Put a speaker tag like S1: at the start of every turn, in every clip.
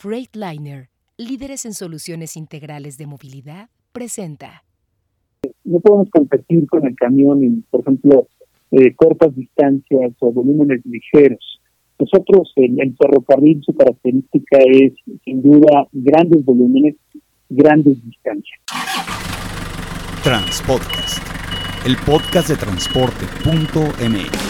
S1: Freightliner, líderes en soluciones integrales de movilidad, presenta.
S2: No podemos competir con el camión en, por ejemplo, eh, cortas distancias o volúmenes ligeros. Nosotros, el, el ferrocarril, su característica es, sin duda, grandes volúmenes, grandes distancias.
S3: Transpodcast, el podcast de transporte.mx.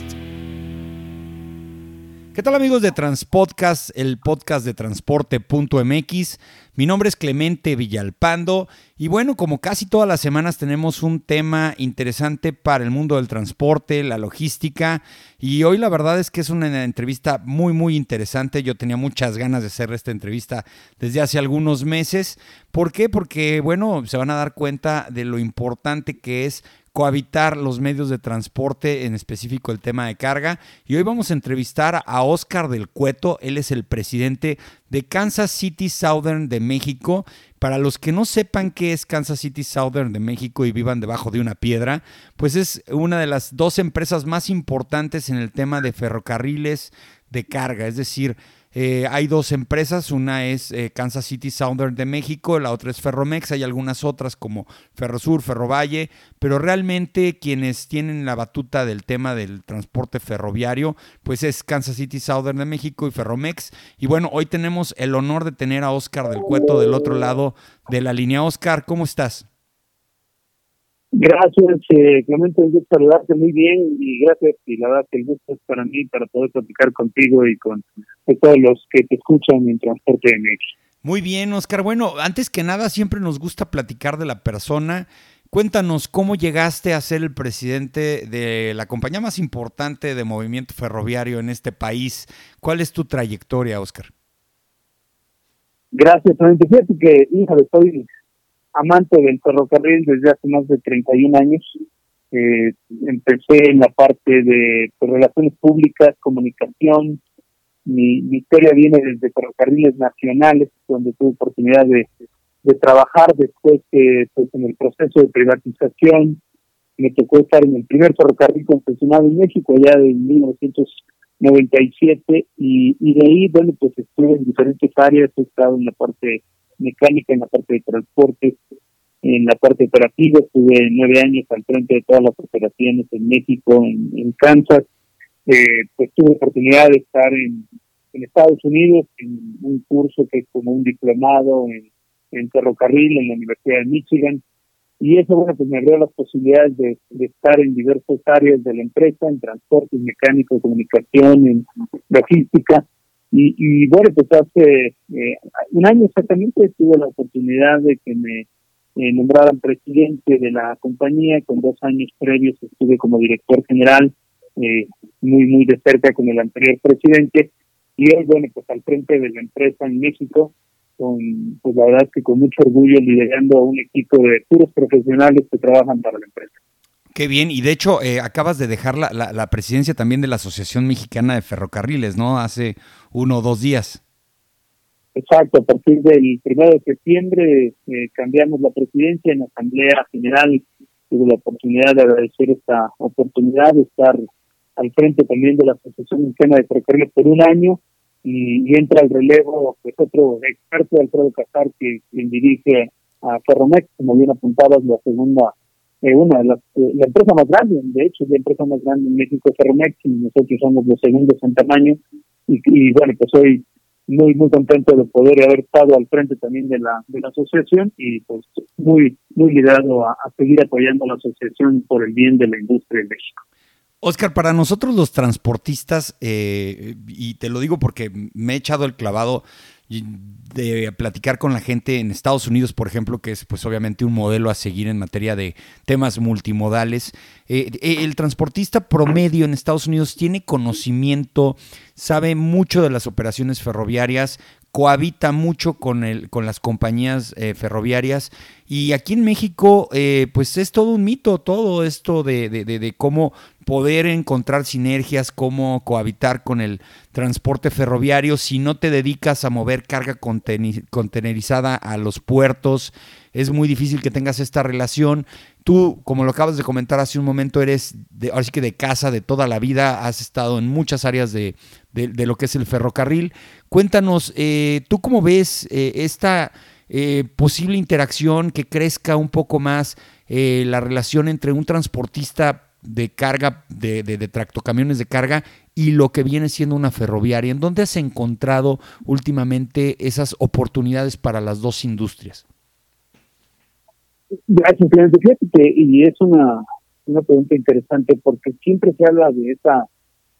S3: ¿Qué tal amigos de Transpodcast, el podcast de transporte.mx? Mi nombre es Clemente Villalpando y bueno, como casi todas las semanas tenemos un tema interesante para el mundo del transporte, la logística y hoy la verdad es que es una entrevista muy muy interesante. Yo tenía muchas ganas de hacer esta entrevista desde hace algunos meses. ¿Por qué? Porque bueno, se van a dar cuenta de lo importante que es cohabitar los medios de transporte, en específico el tema de carga. Y hoy vamos a entrevistar a Oscar del Cueto, él es el presidente de Kansas City Southern de México. Para los que no sepan qué es Kansas City Southern de México y vivan debajo de una piedra, pues es una de las dos empresas más importantes en el tema de ferrocarriles de carga, es decir, eh, hay dos empresas, una es eh, Kansas City Southern de México, la otra es Ferromex, hay algunas otras como Ferrosur, Ferrovalle, pero realmente quienes tienen la batuta del tema del transporte ferroviario, pues es Kansas City Southern de México y Ferromex. Y bueno, hoy tenemos el honor de tener a Oscar del Cueto del otro lado de la línea. Oscar, ¿cómo estás?
S2: Gracias, eh, Clemente, un gusto saludarte muy bien y gracias. Y la verdad que el gusto es para mí, para poder platicar contigo y con todos los que te escuchan en Transporte de México.
S3: Muy bien, Oscar. Bueno, antes que nada, siempre nos gusta platicar de la persona. Cuéntanos cómo llegaste a ser el presidente de la compañía más importante de movimiento ferroviario en este país. ¿Cuál es tu trayectoria, Oscar?
S2: Gracias, Clemente. Fíjate que, hija, soy amante del ferrocarril desde hace más de 31 años. Eh, empecé en la parte de pues, relaciones públicas, comunicación. Mi, historia viene desde ferrocarriles nacionales, donde tuve oportunidad de, de trabajar después que pues, en el proceso de privatización. Me tocó estar en el primer ferrocarril concesionado en México, allá de 1997, y, y de ahí, bueno, pues estuve en diferentes áreas, he estado en la parte mecánica, en la parte de transporte, en la parte operativa. Estuve nueve años al frente de todas las operaciones en México, en, Kansas. Eh, pues tuve oportunidad de estar en, Estados Unidos en un curso que es como un diplomado en, ferrocarril en la Universidad de Michigan. Y eso, bueno, pues me abrió las posibilidades de, de estar en diversas áreas de la empresa, en transporte, en mecánico, comunicación, en logística. Y, y bueno, pues hace eh, un año exactamente tuve la oportunidad de que me eh, nombraran presidente de la compañía, con dos años previos estuve como director general, eh, muy, muy de cerca con el anterior presidente, y hoy, bueno, pues al frente de la empresa en México, con, pues la verdad que con mucho orgullo liderando a un equipo de puros profesionales que trabajan para la empresa.
S3: Qué bien, y de hecho eh, acabas de dejar la, la, presidencia también de la Asociación Mexicana de Ferrocarriles, ¿no? Hace uno o dos días.
S2: Exacto, a partir del primero de septiembre eh, cambiamos la presidencia en la Asamblea General. Tuve la oportunidad de agradecer esta oportunidad de estar al frente también de la Asociación Mexicana de Ferrocarriles por un año y, entra al relevo pues otro experto, Alfredo Casar, que quien dirige a Ferromex, como bien apuntabas, la segunda eh, una de las, eh, la empresa más grande, de hecho, la empresa más grande en México es Ferromex y nosotros somos los segundos en tamaño. Y, y bueno, pues soy muy, muy contento de poder haber estado al frente también de la, de la asociación y pues muy, muy liderado a, a seguir apoyando a la asociación por el bien de la industria en México.
S3: Oscar, para nosotros los transportistas, eh, y te lo digo porque me he echado el clavado de platicar con la gente en Estados Unidos, por ejemplo, que es pues obviamente un modelo a seguir en materia de temas multimodales. Eh, eh, el transportista promedio en Estados Unidos tiene conocimiento, sabe mucho de las operaciones ferroviarias. Cohabita mucho con, el, con las compañías eh, ferroviarias y aquí en México eh, pues es todo un mito todo esto de, de, de, cómo poder encontrar sinergias, cómo cohabitar con el transporte ferroviario si no te dedicas a mover carga contenerizada a los puertos. Es muy difícil que tengas esta relación. Tú, como lo acabas de comentar hace un momento, eres de, ahora que de casa de toda la vida, has estado en muchas áreas de, de lo que es el ferrocarril. Cuéntanos, eh, ¿tú cómo ves eh, esta eh, posible interacción que crezca un poco más la relación entre un transportista de carga, de, de, de, tractocamiones de carga y lo que viene siendo una ferroviaria? ¿En dónde has encontrado últimamente esas oportunidades para las dos industrias?
S2: Gracias, Fíjate y es una, una pregunta interesante porque siempre se habla de esa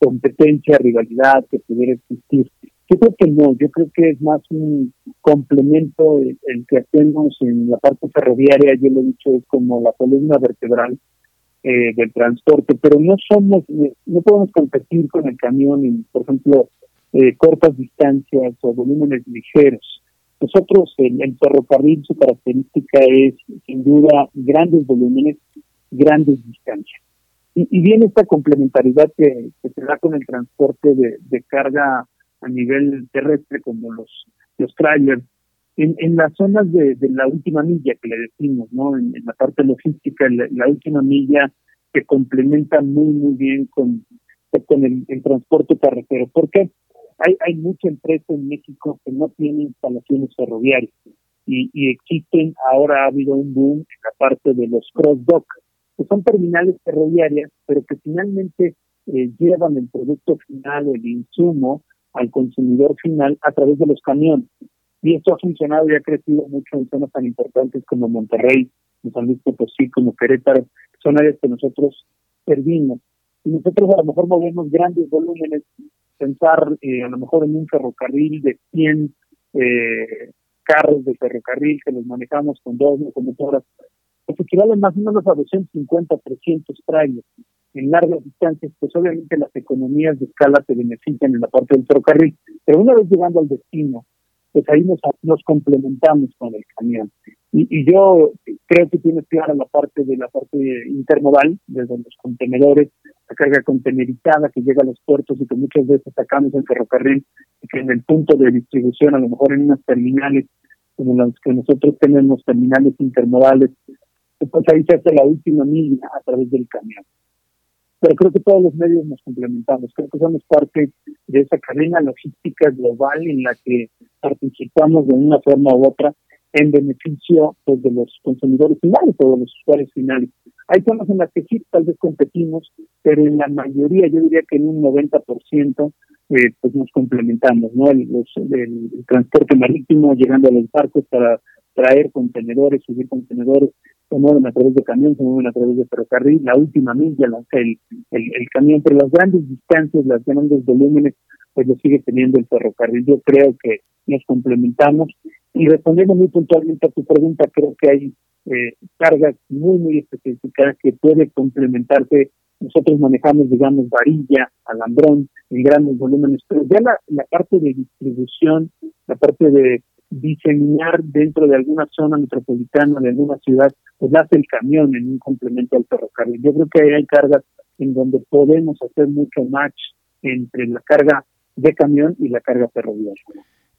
S2: competencia, rivalidad que pudiera existir. Yo creo que no, yo creo que es más un complemento el, que hacemos en la parte ferroviaria, yo lo he dicho, es como la columna vertebral eh, del transporte, pero no somos, no podemos competir con el camión en, por ejemplo, eh, cortas distancias o volúmenes ligeros. Nosotros, el, el ferrocarril, su característica es, sin duda, grandes volúmenes, grandes distancias. Y, y viene esta complementariedad que, se da con el transporte de, de carga a nivel terrestre, como los, los trailers, en, en las zonas de, de, la última milla que le decimos, ¿no? En, la parte logística, la, la, última milla que complementa muy, muy bien con, con el, el transporte carretero. ¿Por qué? hay, hay mucha empresa en México que no tiene instalaciones ferroviarias y, y existen, ahora ha habido un boom en la parte de los cross-dock, que son terminales ferroviarias, pero que finalmente eh, llevan el producto final, el insumo, al consumidor final a través de los camiones. Y esto ha funcionado y ha crecido mucho en zonas tan importantes como Monterrey, en San Luis Potosí, como Querétaro, son áreas que nosotros servimos. Y nosotros a lo mejor movemos grandes volúmenes pensar eh, a lo mejor en un ferrocarril de 100 eh, carros de ferrocarril que los manejamos con dos locomotoras, pues equivalen más o menos a 250, 300 trailers en largas distancias, pues obviamente las economías de escala se benefician en la parte del ferrocarril, pero una vez llegando al destino, pues ahí nos, nos complementamos con el camión. Y, y yo creo que tienes clara la parte de la parte intermodal, desde los contenedores, la carga contenerizada que llega a los puertos y que muchas veces sacamos en ferrocarril, y que en el punto de distribución, a lo mejor en unas terminales, como las que nosotros tenemos, terminales intermodales, se hace la última milla a través del camión. Pero creo que todos los medios nos complementamos, creo que somos parte de esa cadena logística global en la que participamos de una forma u otra en beneficio pues, de los consumidores finales o de los usuarios finales. Hay zonas en las que sí, tal vez competimos, pero en la mayoría, yo diría que en un 90%, eh, pues nos complementamos, ¿no? El, los, el, transporte marítimo, llegando a los barcos para traer contenedores, subir contenedores, se mueven a través de camión, se mueven a través de ferrocarril, la última milla, la, el, el, el camión, pero las grandes distancias, las grandes volúmenes, pues lo sigue teniendo el ferrocarril. Yo creo que nos complementamos. Y respondiendo muy puntualmente a tu pregunta, creo que hay eh, cargas muy, muy específicas que puede complementarse. Nosotros manejamos, digamos, varilla, alambrón, en grandes volúmenes, pero ya la, la parte de distribución, la parte de diseñar dentro de alguna zona metropolitana, de alguna ciudad, pues hace el camión en un complemento al ferrocarril. Yo creo que ahí hay cargas en donde podemos hacer mucho match entre la carga de camión y la carga ferroviaria.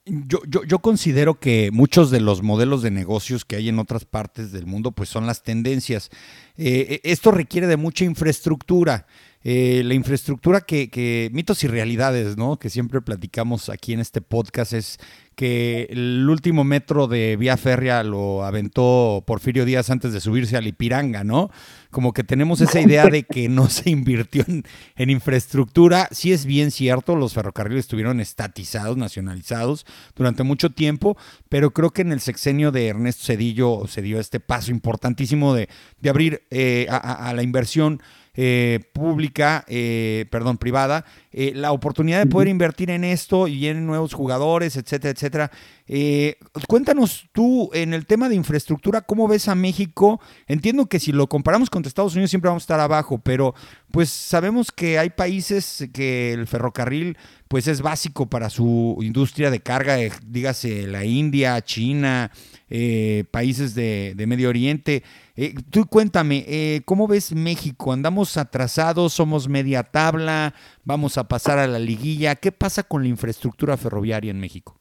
S3: Yo, yo, yo, considero que muchos de los modelos de negocios que hay en otras partes del mundo pues son las tendencias. Eh, esto requiere de mucha infraestructura. Eh, la infraestructura que, que, mitos y realidades, ¿no? Que siempre platicamos aquí en este podcast es que el último metro de vía férrea lo aventó Porfirio Díaz antes de subirse al Ipiranga, ¿no? Como que tenemos esa idea de que no se invirtió en, en infraestructura. Sí es bien cierto, los ferrocarriles estuvieron estatizados, nacionalizados durante mucho tiempo, pero creo que en el sexenio de Ernesto Cedillo se dio este paso importantísimo de, de abrir eh, a, a la inversión eh, pública, eh, perdón, privada, eh, la oportunidad de poder invertir en esto y en nuevos jugadores, etcétera, etcétera. Eh, cuéntanos tú en el tema de infraestructura, ¿cómo ves a México? Entiendo que si lo comparamos con Estados Unidos siempre vamos a estar abajo, pero pues sabemos que hay países que el ferrocarril pues es básico para su industria de carga, eh, dígase la India, China, eh, países de, Medio Oriente. Eh, tú cuéntame, ¿cómo ves México? ¿Andamos atrasados? ¿Somos media tabla? ¿Vamos a pasar a la liguilla? ¿Qué pasa con la infraestructura ferroviaria en México?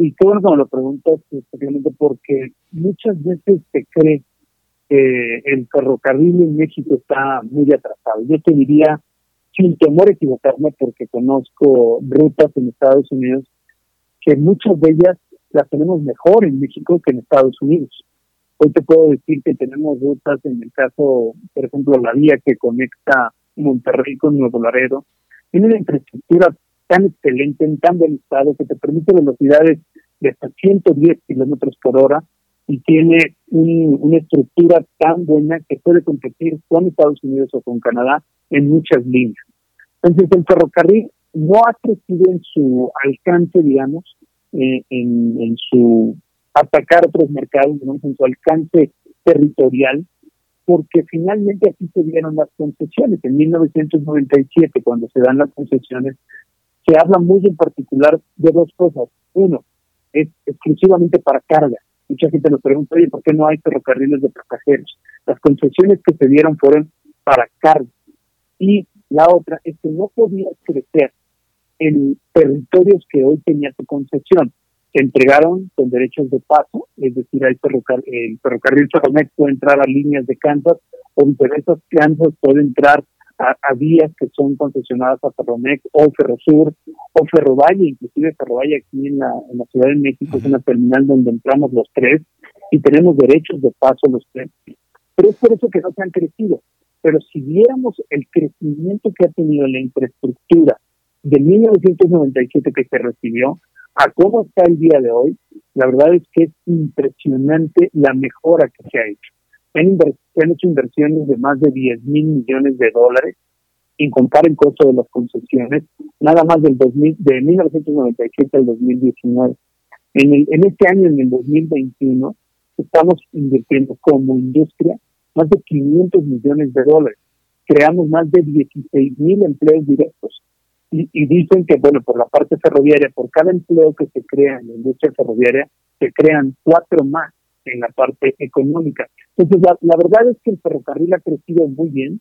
S2: Y qué bueno que me lo preguntas, especialmente porque muchas veces se cree que el ferrocarril en México está muy atrasado. Yo te diría sin temor a equivocarme, porque conozco rutas en Estados Unidos, que muchas de ellas las tenemos mejor en México que en Estados Unidos. Hoy te puedo decir que tenemos rutas, en el caso, por ejemplo, la vía que conecta Monterrey con Nuevo Laredo, tiene una infraestructura tan excelente, en tan buen estado, que te permite velocidades de hasta 110 kilómetros por hora y tiene una estructura tan buena que puede competir con Estados Unidos o con Canadá en muchas líneas. Entonces el ferrocarril no ha crecido en su alcance, digamos, eh, en, en, su atacar otros mercados, digamos, en su alcance territorial, porque finalmente aquí se dieron las concesiones. En 1997, cuando se dan las concesiones, se habla muy en particular de dos cosas. Uno, es exclusivamente para carga. Mucha gente nos pregunta, oye, ¿por qué no hay ferrocarriles de pasajeros? Las concesiones que se dieron fueron para carga. Y la otra es que no podía crecer en territorios que hoy tenía su concesión. Se entregaron con derechos de paso, es decir, el, ferrocarril, el ferrocarril puede entrar a líneas de Kansas o esas Kansas puede entrar a, vías que son concesionadas a Ferromex o Ferrosur o Ferrovalle, inclusive Ferrovalle aquí en la, en la Ciudad de México es una terminal donde entramos los tres y tenemos derechos de paso los tres. Pero es por eso que no se han crecido. Pero si viéramos el crecimiento que ha tenido la infraestructura de 1997 que se recibió a cómo está el día de hoy, la verdad es que es impresionante la mejora que se ha hecho. Se han, hecho inversiones de más de 10 mil millones de dólares, sin contar el costo de las concesiones, nada más del 2000, de 1997 al 2019. En, el, en este año, en el 2021, estamos invirtiendo como industria más de 500 millones de dólares. Creamos más de 16 mil empleos directos. Y, dicen que, bueno, por la parte ferroviaria, por cada empleo que se crea en la industria ferroviaria, se crean cuatro más en la parte económica. Entonces, la, la verdad es que el ferrocarril ha crecido muy bien.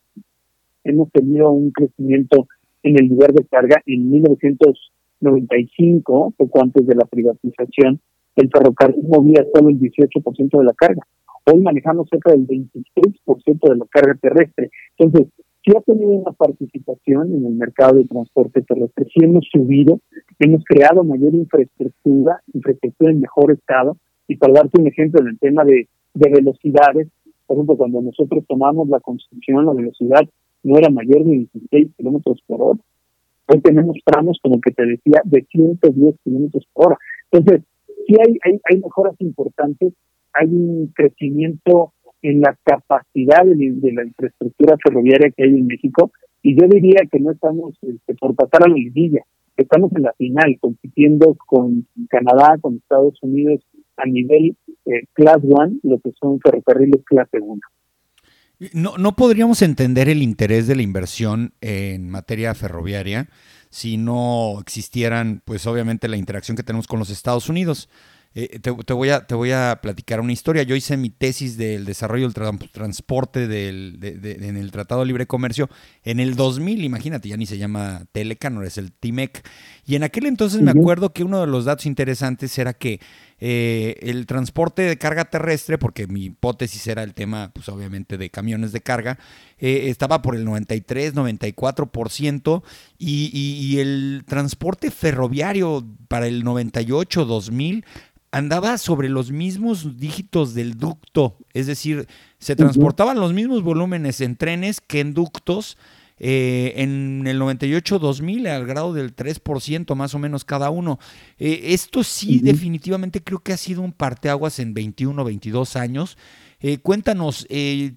S2: Hemos tenido un crecimiento en el lugar de carga en 1995, poco antes de la privatización, el ferrocarril movía solo el 18% de la carga. Hoy manejamos cerca del 26% de la carga terrestre. Entonces, sí ha tenido una participación en el mercado de transporte terrestre, sí hemos subido, hemos creado mayor infraestructura, infraestructura en mejor estado, y para darte un ejemplo en el tema de, de velocidades, por ejemplo, cuando nosotros tomamos la construcción, la velocidad no era mayor de 16 kilómetros por hora. Hoy tenemos tramos, como que te decía, de 110 kilómetros por hora. Entonces, sí hay, hay, hay mejoras importantes, hay un crecimiento en la capacidad de, la infraestructura ferroviaria que hay en México y yo diría que no estamos este, por pasar a la liguilla, estamos en la final compitiendo con Canadá, con Estados Unidos a nivel eh, Class 1, lo que son ferrocarriles clase 1.
S3: No, no podríamos entender el interés de la inversión en materia ferroviaria si no existieran, pues obviamente, la interacción que tenemos con los Estados Unidos. Eh, te, voy a, te voy a platicar una historia. Yo hice mi tesis del desarrollo del transporte del, en el Tratado de Libre Comercio en el 2000, imagínate, ya ni se llama Telecan, es el TIMEC. Y en aquel entonces me acuerdo que uno de los datos interesantes era que eh, el transporte de carga terrestre, porque mi hipótesis era el tema, pues obviamente, de camiones de carga, eh, estaba por el 93, 94%, y, y, y el transporte ferroviario para el 98, 2000 andaba sobre los mismos dígitos del ducto, es decir, se transportaban los mismos volúmenes en trenes que en ductos. Eh, en el 98-2000 al grado del 3% más o menos cada uno. Eh, esto sí definitivamente creo que ha sido un parteaguas en 21, 22 años. Eh, cuéntanos,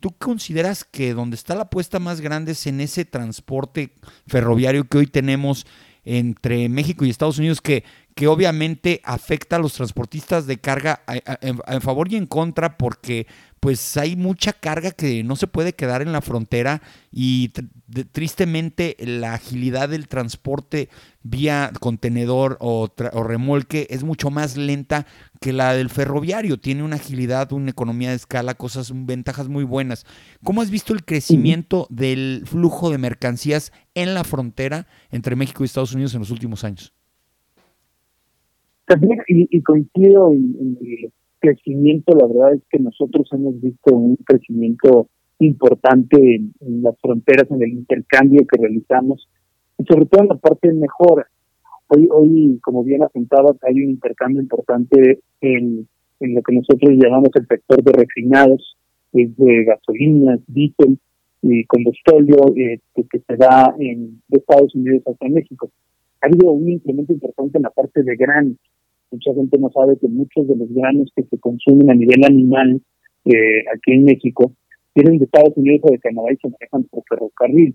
S3: ¿tú consideras que donde está la apuesta más grande es en ese transporte ferroviario que hoy tenemos entre México y Estados Unidos que, que obviamente afecta a los transportistas de carga a, favor y en contra porque pues hay mucha carga que no se puede quedar en la frontera y tristemente la agilidad del transporte vía contenedor o, remolque es mucho más lenta que la del ferroviario. Tiene una agilidad, una economía de escala, cosas, ventajas muy buenas. ¿Cómo has visto el crecimiento del flujo de mercancías en la frontera entre México y Estados Unidos en los últimos años?
S2: También, y, coincido en, crecimiento, la verdad es que nosotros hemos visto un crecimiento importante en, las fronteras, en el intercambio que realizamos, y sobre todo en la parte de mejora. Hoy, hoy como bien apuntabas, hay un intercambio importante en, en lo que nosotros llamamos el sector de refinados, de gasolinas, diésel y combustible eh, que, se da en, de Estados Unidos hacia México. Ha habido un incremento importante en la parte de granos. Mucha gente no sabe que muchos de los granos que se consumen a nivel animal eh, aquí en México vienen de Estados Unidos o de Canadá y se manejan por ferrocarril.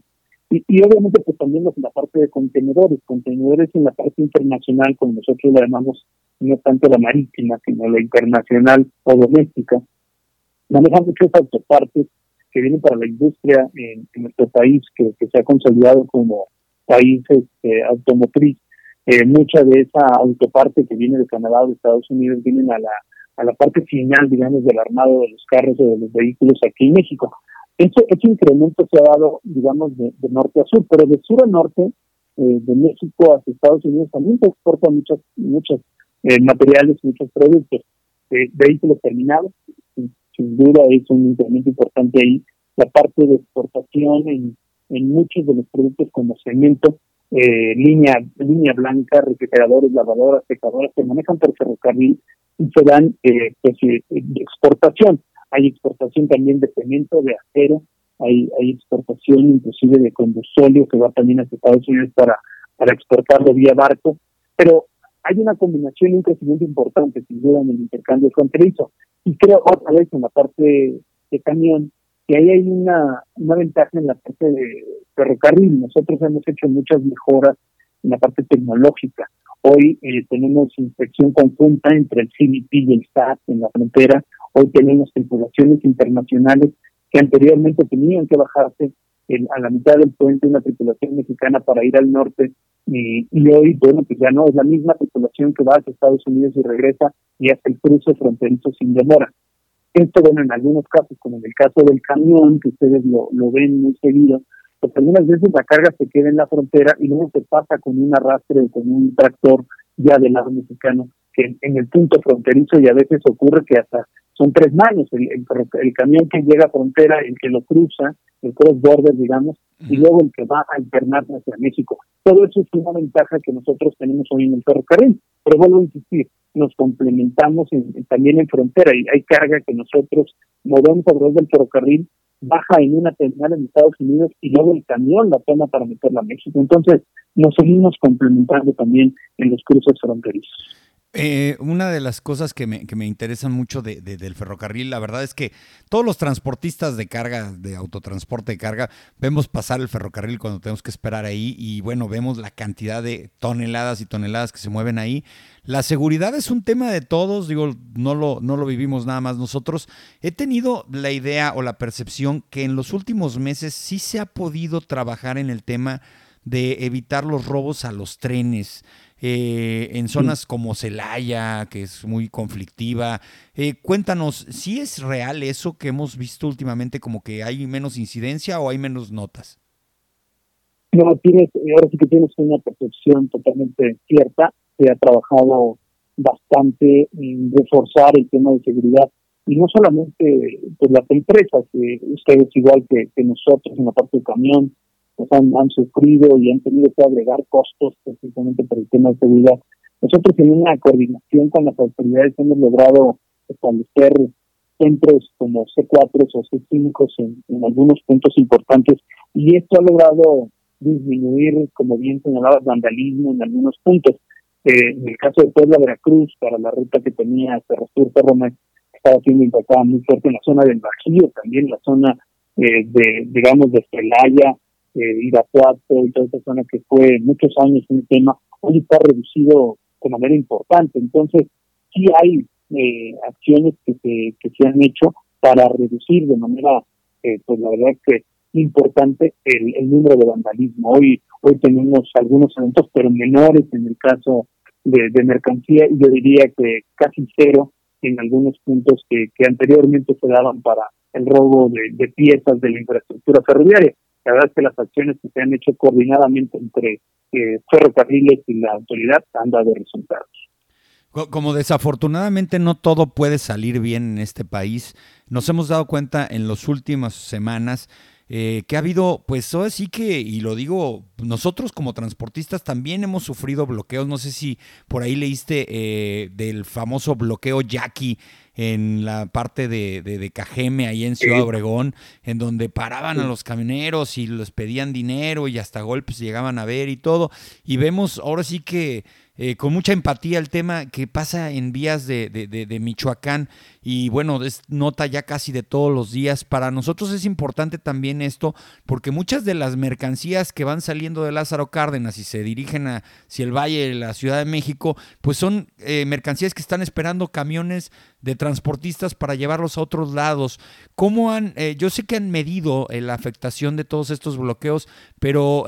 S2: Y, y obviamente pues también en la parte de contenedores, contenedores en la parte internacional, como nosotros la llamamos no tanto la marítima, sino la internacional o doméstica, manejan muchos autopartes que vienen para la industria en, nuestro país, que, se ha consolidado como país este, automotriz. Eh, mucha de esa autoparte que viene de Canadá o de Estados Unidos vienen a la, a la parte final, digamos, del armado de los carros o de los vehículos aquí en México. Ese, ese incremento se ha dado, digamos, de, norte a sur, pero de sur a norte, eh, de México hacia Estados Unidos, también se exportan muchos, muchos eh, materiales, muchos productos. vehículos terminados, sin duda es un incremento importante ahí. La parte de exportación en, en muchos de los productos como cemento, eh, línea línea blanca, refrigeradores, lavadoras, secadoras, se manejan por ferrocarril y se dan eh, pues, eh, exportación. Hay exportación también de cemento, de acero, hay, hay exportación inclusive de combustible que va también a Estados Unidos para, para exportarlo vía barco, pero hay una combinación y un crecimiento importante, sin duda, en el intercambio fronterizo. Y creo otra vez en la parte de camión, que ahí hay una, una ventaja en la parte de ferrocarril. Nosotros hemos hecho muchas mejoras en la parte tecnológica. Hoy eh, tenemos inspección conjunta entre el CBP y el SAT en la frontera. Hoy tenemos tripulaciones internacionales que anteriormente tenían que bajarse a la mitad del puente una tripulación mexicana para ir al norte y, hoy, bueno, pues ya no, es la misma tripulación que va hacia Estados Unidos y regresa y hace el cruce fronterizo sin demora. Esto, bueno, en algunos casos, como en el caso del camión, que ustedes lo, lo ven muy seguido, pues algunas veces la carga se queda en la frontera y luego se pasa con un arrastre o con un tractor ya del lado mexicano, que en el punto fronterizo y a veces ocurre que hasta son tres manos, el, el, camión que llega a frontera, el que lo cruza, el cross-border, digamos, y luego el que va a internarse hacia México. Todo eso es una ventaja que nosotros tenemos hoy en el ferrocarril. Pero vuelvo a insistir, nos complementamos también en frontera y hay carga que nosotros movemos a través del ferrocarril, baja en una terminal en Estados Unidos y luego el camión la toma para meterla a México. Entonces, nos seguimos complementando también en los cruces fronterizos.
S3: Eh, una de las cosas que me, interesan mucho de, del ferrocarril, la verdad es que todos los transportistas de carga, de autotransporte de carga, vemos pasar el ferrocarril cuando tenemos que esperar ahí y bueno, vemos la cantidad de toneladas y toneladas que se mueven ahí. La seguridad es un tema de todos, digo, no lo, no lo vivimos nada más nosotros. He tenido la idea o la percepción que en los últimos meses sí se ha podido trabajar en el tema de evitar los robos a los trenes. Eh, en zonas como Celaya, que es muy conflictiva. Eh, cuéntanos, ¿si es real eso que hemos visto últimamente, como que hay menos incidencia o hay menos notas?
S2: No, tienes, ahora sí que tienes una percepción totalmente cierta. Se ha trabajado bastante en reforzar el tema de seguridad y no solamente pues las empresas, ustedes igual que, que nosotros en la parte del camión, han, sufrido y han tenido que agregar costos precisamente por el tema de seguridad. Nosotros en una coordinación con las autoridades hemos logrado establecer centros como C4 o C5 en, en algunos puntos importantes y esto ha logrado disminuir, como bien señalabas, vandalismo en algunos puntos. Eh, en el caso de Puebla, Veracruz, para la ruta que tenía Cerro Roma, estaba siendo impactada muy fuerte en la zona del Bajío, también la zona eh, de, digamos, de Celaya, eh, Irapuato y toda esa zona que fue muchos años un tema, hoy está reducido de manera importante. Entonces, sí hay eh, acciones que se, que se han hecho para reducir de manera, eh, pues la verdad que importante el, número de vandalismo. Hoy hoy tenemos algunos eventos, pero menores en el caso de, de mercancía, y yo diría que casi cero en algunos puntos que, que anteriormente se daban para el robo de piezas de la infraestructura ferroviaria. La verdad es que las acciones que se han hecho coordinadamente entre eh, ferrocarriles y la autoridad han dado resultados.
S3: Como desafortunadamente no todo puede salir bien en este país, nos hemos dado cuenta en las últimas semanas eh, que ha habido, pues ahora sí que, y lo digo, nosotros como transportistas también hemos sufrido bloqueos. No sé si por ahí leíste eh, del famoso bloqueo Jackie en la parte de, de, de, Cajeme, ahí en Ciudad Obregón, en donde paraban a los camioneros y les pedían dinero y hasta golpes llegaban a ver y todo. Y vemos ahora sí que eh, con mucha empatía el tema que pasa en vías de, de, de, Michoacán y bueno, es nota ya casi de todos los días. Para nosotros es importante también esto porque muchas de las mercancías que van saliendo de Lázaro Cárdenas y se dirigen hacia el Valle la Ciudad de México, pues son eh, mercancías que están esperando camiones de transportistas para llevarlos a otros lados. ¿Cómo han, eh, yo sé que han medido eh, la afectación de todos estos bloqueos, pero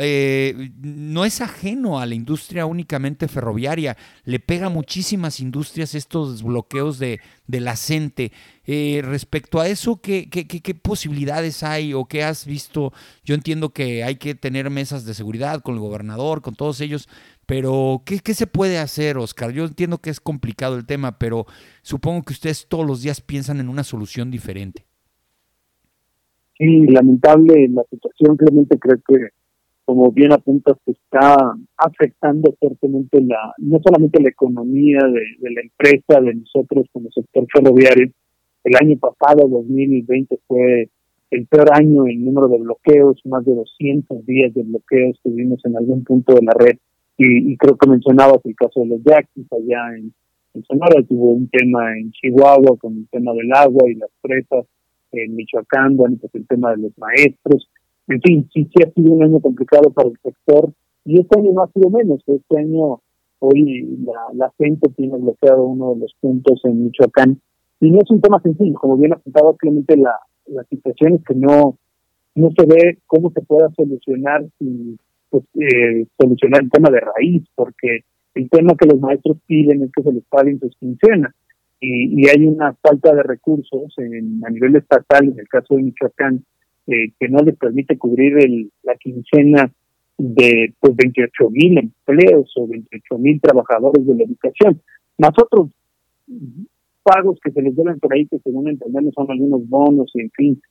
S3: no es ajeno a la industria únicamente ferroviaria, le pega a muchísimas industrias estos bloqueos de, de la CENTE. respecto a eso, ¿qué, ¿qué, qué, posibilidades hay o qué has visto? Yo entiendo que hay que tener mesas de seguridad con el gobernador, con todos ellos, pero, ¿qué, ¿qué, se puede hacer, Oscar? Yo entiendo que es complicado el tema, pero supongo que ustedes todos los días piensan en una solución diferente.
S2: Sí, lamentable la situación. Realmente creo que, como bien apuntas, que está afectando fuertemente la, no solamente la economía de, la empresa, de nosotros como sector ferroviario. El año pasado, 2020, fue el peor año en número de bloqueos, más de 200 días de bloqueos tuvimos en algún punto de la red. Y, creo que mencionabas el caso de los Yaquis allá en, Sonora, tuvo un tema en Chihuahua con el tema del agua y las presas, en Michoacán, bueno, pues el tema de los maestros, en fin, sí, sí ha sido un año complicado para el sector y este año no ha sido menos, este año hoy la, gente tiene bloqueado uno de los puntos en Michoacán y no es un tema sencillo, como bien apuntaba Clemente, la, la situación es que no, no se ve cómo se pueda solucionar si pues, eh, solucionar el tema de raíz, porque el tema que los maestros piden es que se les paguen sus quincenas. Y, y hay una falta de recursos en, a nivel estatal, en el caso de Michoacán, eh, que no les permite cubrir el, la quincena de pues 28 mil empleos o 28 mil trabajadores de la educación, más otros pagos que se les deben por ahí que según entendemos son algunos bonos y en fin,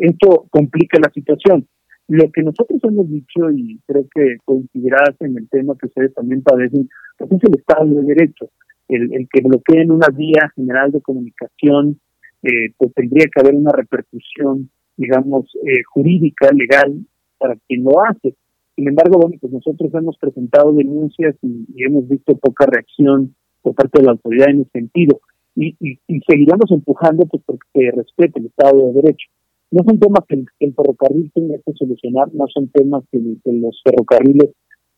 S2: esto complica la situación. Lo que nosotros hemos dicho, y creo que coincidirás en el tema que ustedes también padecen, pues es el Estado de Derecho. El, el que bloqueen una vía general de comunicación, eh, pues tendría que haber una repercusión, digamos, eh, jurídica, legal, para quien lo hace. Sin embargo, bueno, pues nosotros hemos presentado denuncias y, hemos visto poca reacción por parte de la autoridad en ese sentido. Y, y, y seguiremos empujando pues porque se respete el Estado de Derecho no son temas que el, ferrocarril tenga que solucionar, no son temas que, los ferrocarriles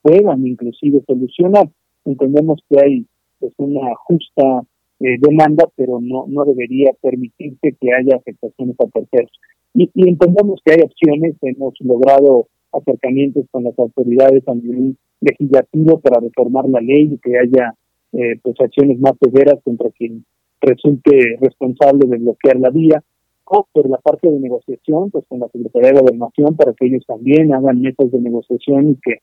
S2: puedan inclusive solucionar. Entendemos que hay pues, una justa eh, demanda, pero no, no debería permitirse que haya afectaciones a terceros. Y, y entendemos que hay opciones, hemos logrado acercamientos con las autoridades a nivel legislativo para reformar la ley y que haya eh, pues acciones más severas contra quien resulte responsable de bloquear la vía o por la parte de negociación, pues con la Secretaría de Gobernación, para que ellos también hagan métodos de negociación y que,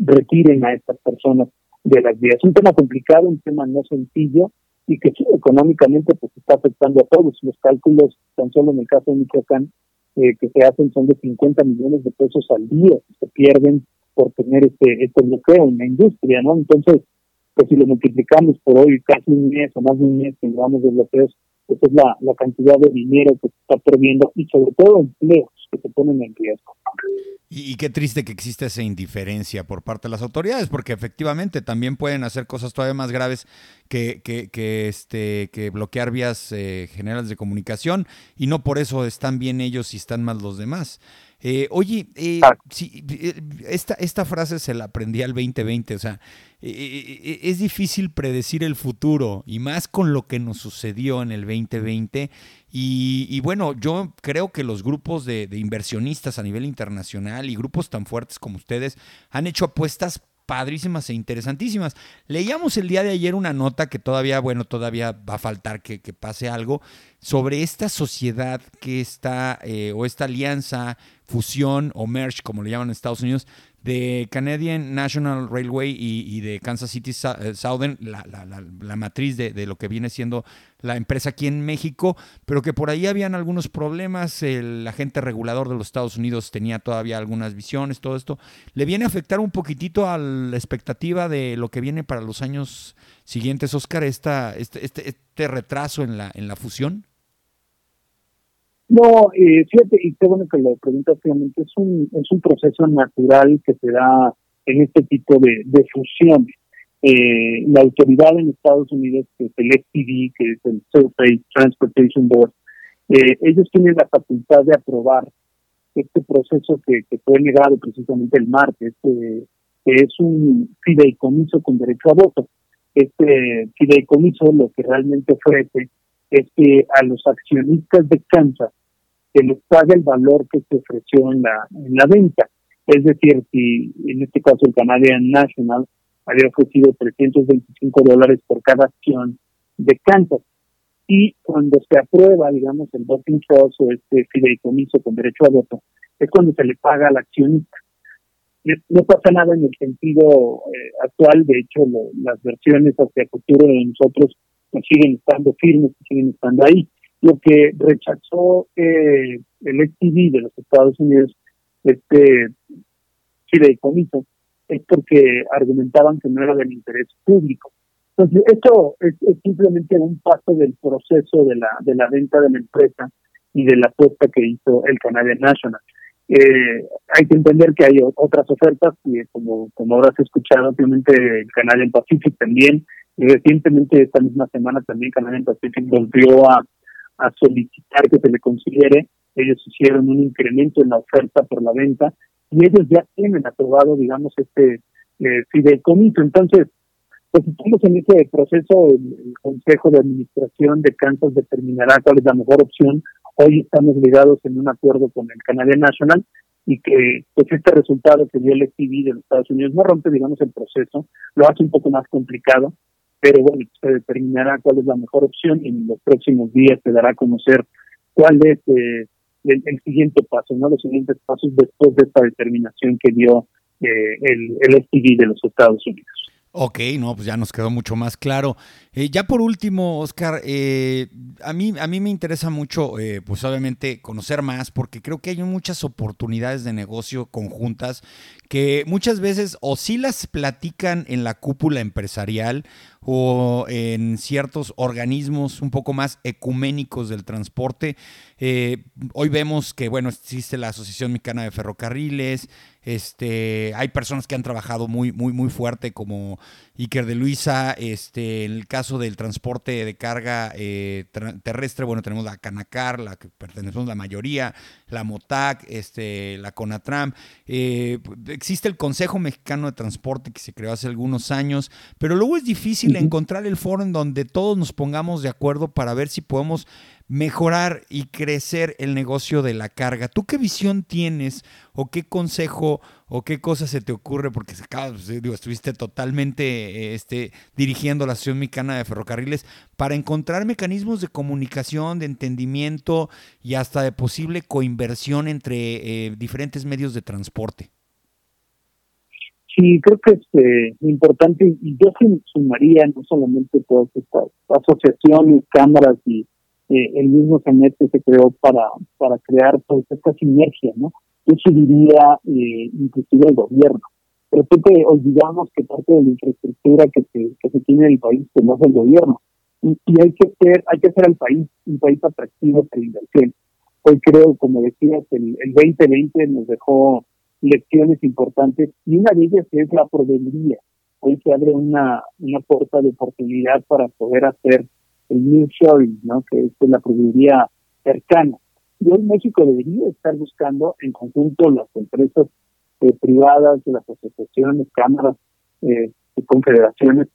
S2: retiren a estas personas de las vías. Un tema complicado, un tema no sencillo y que económicamente pues está afectando a todos. Los cálculos, tan solo en el caso de Michoacán, eh, que se hacen son de 50 millones de pesos al día que se pierden por tener este, este bloqueo en la industria, ¿no? Entonces, pues si lo multiplicamos por hoy casi un mes o más de un mes que llevamos de bloqueos, esa es la, la cantidad de dinero que se está perdiendo y sobre todo empleos que se ponen en riesgo.
S3: Y, qué triste que existe esa indiferencia por parte de las autoridades, porque efectivamente también pueden hacer cosas todavía más graves que, que, que este, que bloquear vías eh, generales de comunicación, y no por eso están bien ellos y están mal los demás. Eh, oye, eh, eh, esta, esta frase se la aprendí al 2020, o sea, es difícil predecir el futuro y más con lo que nos sucedió en el 2020. Y, bueno, yo creo que los grupos de, de inversionistas a nivel internacional y grupos tan fuertes como ustedes han hecho apuestas padrísimas e interesantísimas. Leíamos el día de ayer una nota que todavía, bueno, todavía va a faltar que, pase algo sobre esta sociedad que está, eh, o esta alianza, fusión o merge, como le llaman en Estados Unidos, de Canadian National Railway y, de Kansas City eh, Southern, la, matriz de, lo que viene siendo la empresa aquí en México, pero que por ahí habían algunos problemas, el agente regulador de los Estados Unidos tenía todavía algunas visiones, todo esto. ¿Le viene a afectar un poquitito a la expectativa de lo que viene para los años siguientes, Oscar, esta, este, este, este retraso en la, en la fusión?
S2: No, eh, fíjate, y qué bueno que lo preguntas, obviamente, es un, es un proceso natural que se da en este tipo de, de fusiones. Eh, la autoridad en Estados Unidos, que es el FTD, que es el Surface Transportation Board, eh, ellos tienen la facultad de aprobar este proceso que, que fue negado precisamente el martes, que es un fideicomiso con derecho a voto. Este fideicomiso lo que realmente ofrece es que a los accionistas de Kansas se les paga el valor que se ofreció en la, en la venta. Es decir, si en este caso el Canadian National había ofrecido 325 dólares por cada acción de Kansas. Y cuando se aprueba, digamos, el voting trust o este fideicomiso con derecho a voto, es cuando se le paga al accionista. No pasa nada en el sentido eh, actual, de hecho, las versiones hacia futuro de nosotros siguen estando firmes, siguen estando ahí. Lo que rechazó eh, el STV de los Estados Unidos, este fideicomiso, es porque argumentaban que no era del interés público. Entonces, esto es, simplemente un paso del proceso de la, de la venta de la empresa y de la apuesta que hizo el Canadian National. Eh, hay que entender que hay otras ofertas, y como, como habrás escuchado, obviamente el Canadian Pacific también, recientemente esta misma semana también Canadian Pacific volvió a a solicitar que se le considere. Ellos hicieron un incremento en la oferta por la venta y ellos ya tienen aprobado, digamos, este eh, fideicomiso. Entonces, pues estamos en ese proceso, el, Consejo de Administración de Kansas determinará cuál es la mejor opción. Hoy estamos ligados en un acuerdo con el Canadian National y que pues este resultado que dio el FTV de los Estados Unidos no rompe, digamos, el proceso, lo hace un poco más complicado, pero bueno, se determinará cuál es la mejor opción y en los próximos días se dará a conocer cuál es eh, el, siguiente paso, no los siguientes pasos después de esta determinación que dio eh, el, el STV de los Estados Unidos.
S3: Ok, no, pues ya nos quedó mucho más claro. Eh, ya por último, Oscar, eh, a, mí, a mí me interesa mucho, eh, pues obviamente, conocer más, porque creo que hay muchas oportunidades de negocio conjuntas que muchas veces o sí las platican en la cúpula empresarial o en ciertos organismos un poco más ecuménicos del transporte. Hoy vemos que, bueno, existe la Asociación Mexicana de Ferrocarriles, este, hay personas que han trabajado muy, muy, muy fuerte como Iker de Luisa, este, en el caso del transporte de carga eh, terrestre, bueno, tenemos la Canacar, la que pertenecemos la mayoría, la MOTAC, este, la CONATRAM. Eh, existe el Consejo Mexicano de Transporte que se creó hace algunos años, pero luego es difícil encontrar el foro en donde todos nos pongamos de acuerdo para ver si podemos mejorar y crecer el negocio de la carga. ¿Tú qué visión tienes o qué consejo o qué cosa se te ocurre? Porque pues, digo, estuviste totalmente eh, este, dirigiendo la Asociación Mexicana de Ferrocarriles para encontrar mecanismos de comunicación, de entendimiento y hasta de posible coinversión entre eh, diferentes medios de transporte.
S2: Sí, creo que es eh, importante y yo sumaría no solamente todas estas asociaciones, cámaras y eh, el mismo CENET que se creó para, para crear pues, esta sinergia, ¿no? Eso diría eh, inclusive el gobierno. De repente olvidamos que parte de la infraestructura que se, que se tiene en el país pues, no es el gobierno. Y, hay que ser, hay que hacer al país un país atractivo para inversión. Hoy creo, como decías, el, el 2020 nos dejó lecciones importantes y una de ellas es la proveeduría. Hoy se abre una, una puerta de oportunidad para poder hacer el new sharing, ¿no? que es la proveeduría cercana. Y hoy México debería estar buscando en conjunto las empresas eh, privadas, las asociaciones, cámaras, eh, confederaciones,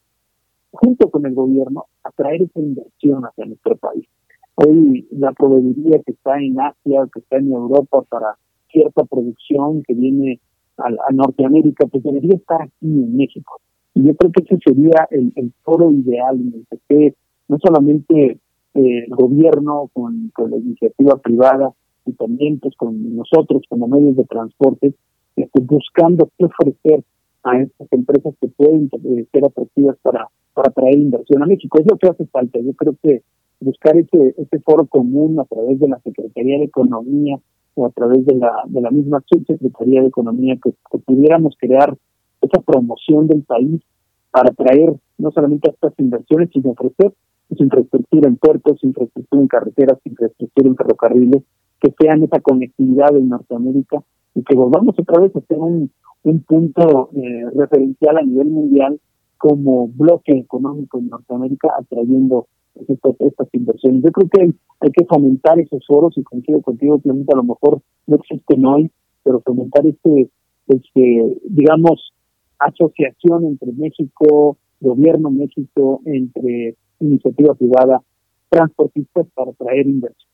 S2: junto con el gobierno, atraer esa inversión hacia nuestro país. Hoy la proveeduría que está en Asia, que está en Europa para cierta producción que viene a, Norteamérica, pues debería estar aquí en México. Y yo creo que ese sería el, foro ideal en el que no solamente eh, el gobierno con, la iniciativa privada y también pues con nosotros como medios de transporte, este, buscando qué ofrecer a estas empresas que pueden eh, ser atractivas para, para traer inversión a México. Es lo que hace falta. Yo creo que buscar ese, ese foro común a través de la Secretaría de Economía o a través de la, de la misma Subsecretaría de Economía que, pudiéramos crear esa promoción del país para traer no solamente estas inversiones, sino ofrecer pues, infraestructura en puertos, infraestructura en carreteras, infraestructura en ferrocarriles, que sean esa conectividad en Norteamérica y que volvamos otra vez a ser un, un punto eh, referencial a nivel mundial como bloque económico en Norteamérica, atrayendo estas, estas inversiones. Yo creo que hay, que fomentar esos foros y coincido contigo, Clemente, a lo mejor no existen hoy, pero fomentar este, este digamos, asociación entre México, gobierno México, entre iniciativa privada, transportistas para traer inversión,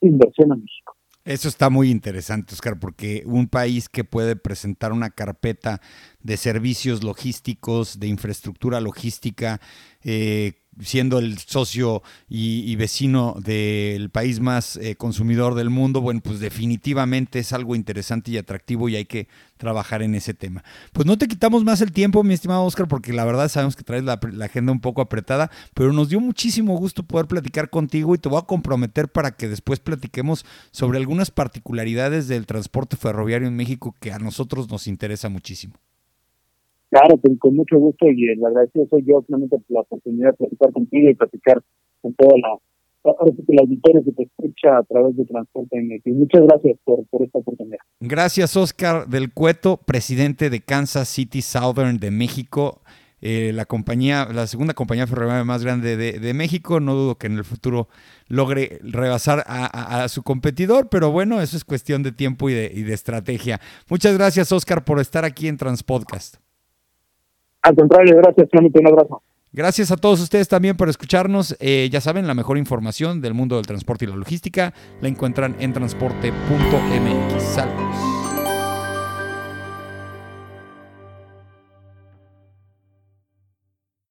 S2: inversión a México.
S3: Eso está muy interesante, Oscar, porque un país que puede presentar una carpeta de servicios logísticos, de infraestructura logística, eh, siendo el socio y, vecino del país más eh, consumidor del mundo, bueno, pues definitivamente es algo interesante y atractivo y hay que trabajar en ese tema. Pues no te quitamos más el tiempo, mi estimado Oscar, porque la verdad sabemos que traes la, agenda un poco apretada, pero nos dio muchísimo gusto poder platicar contigo y te voy a comprometer para que después platiquemos sobre algunas particularidades del transporte ferroviario en México que a nosotros nos interesa muchísimo.
S2: Claro, con, mucho gusto y el agradecido soy yo solamente por la oportunidad de platicar contigo y platicar con toda la, ahora que que te escucha a través de Transporte MX. Muchas gracias por, por esta oportunidad.
S3: Gracias, Oscar del Cueto, presidente de Kansas City Southern de México. Eh, la compañía, la segunda compañía ferroviaria más grande de, México. No dudo que en el futuro logre rebasar a, a, su competidor, pero bueno, eso es cuestión de tiempo y de, y de estrategia. Muchas gracias, Oscar, por estar aquí en Transpodcast.
S2: Al contrario, gracias, Un abrazo.
S3: Gracias a todos ustedes también por escucharnos. Eh, ya saben, la mejor información del mundo del transporte y la logística la encuentran en transporte.mx. Saludos.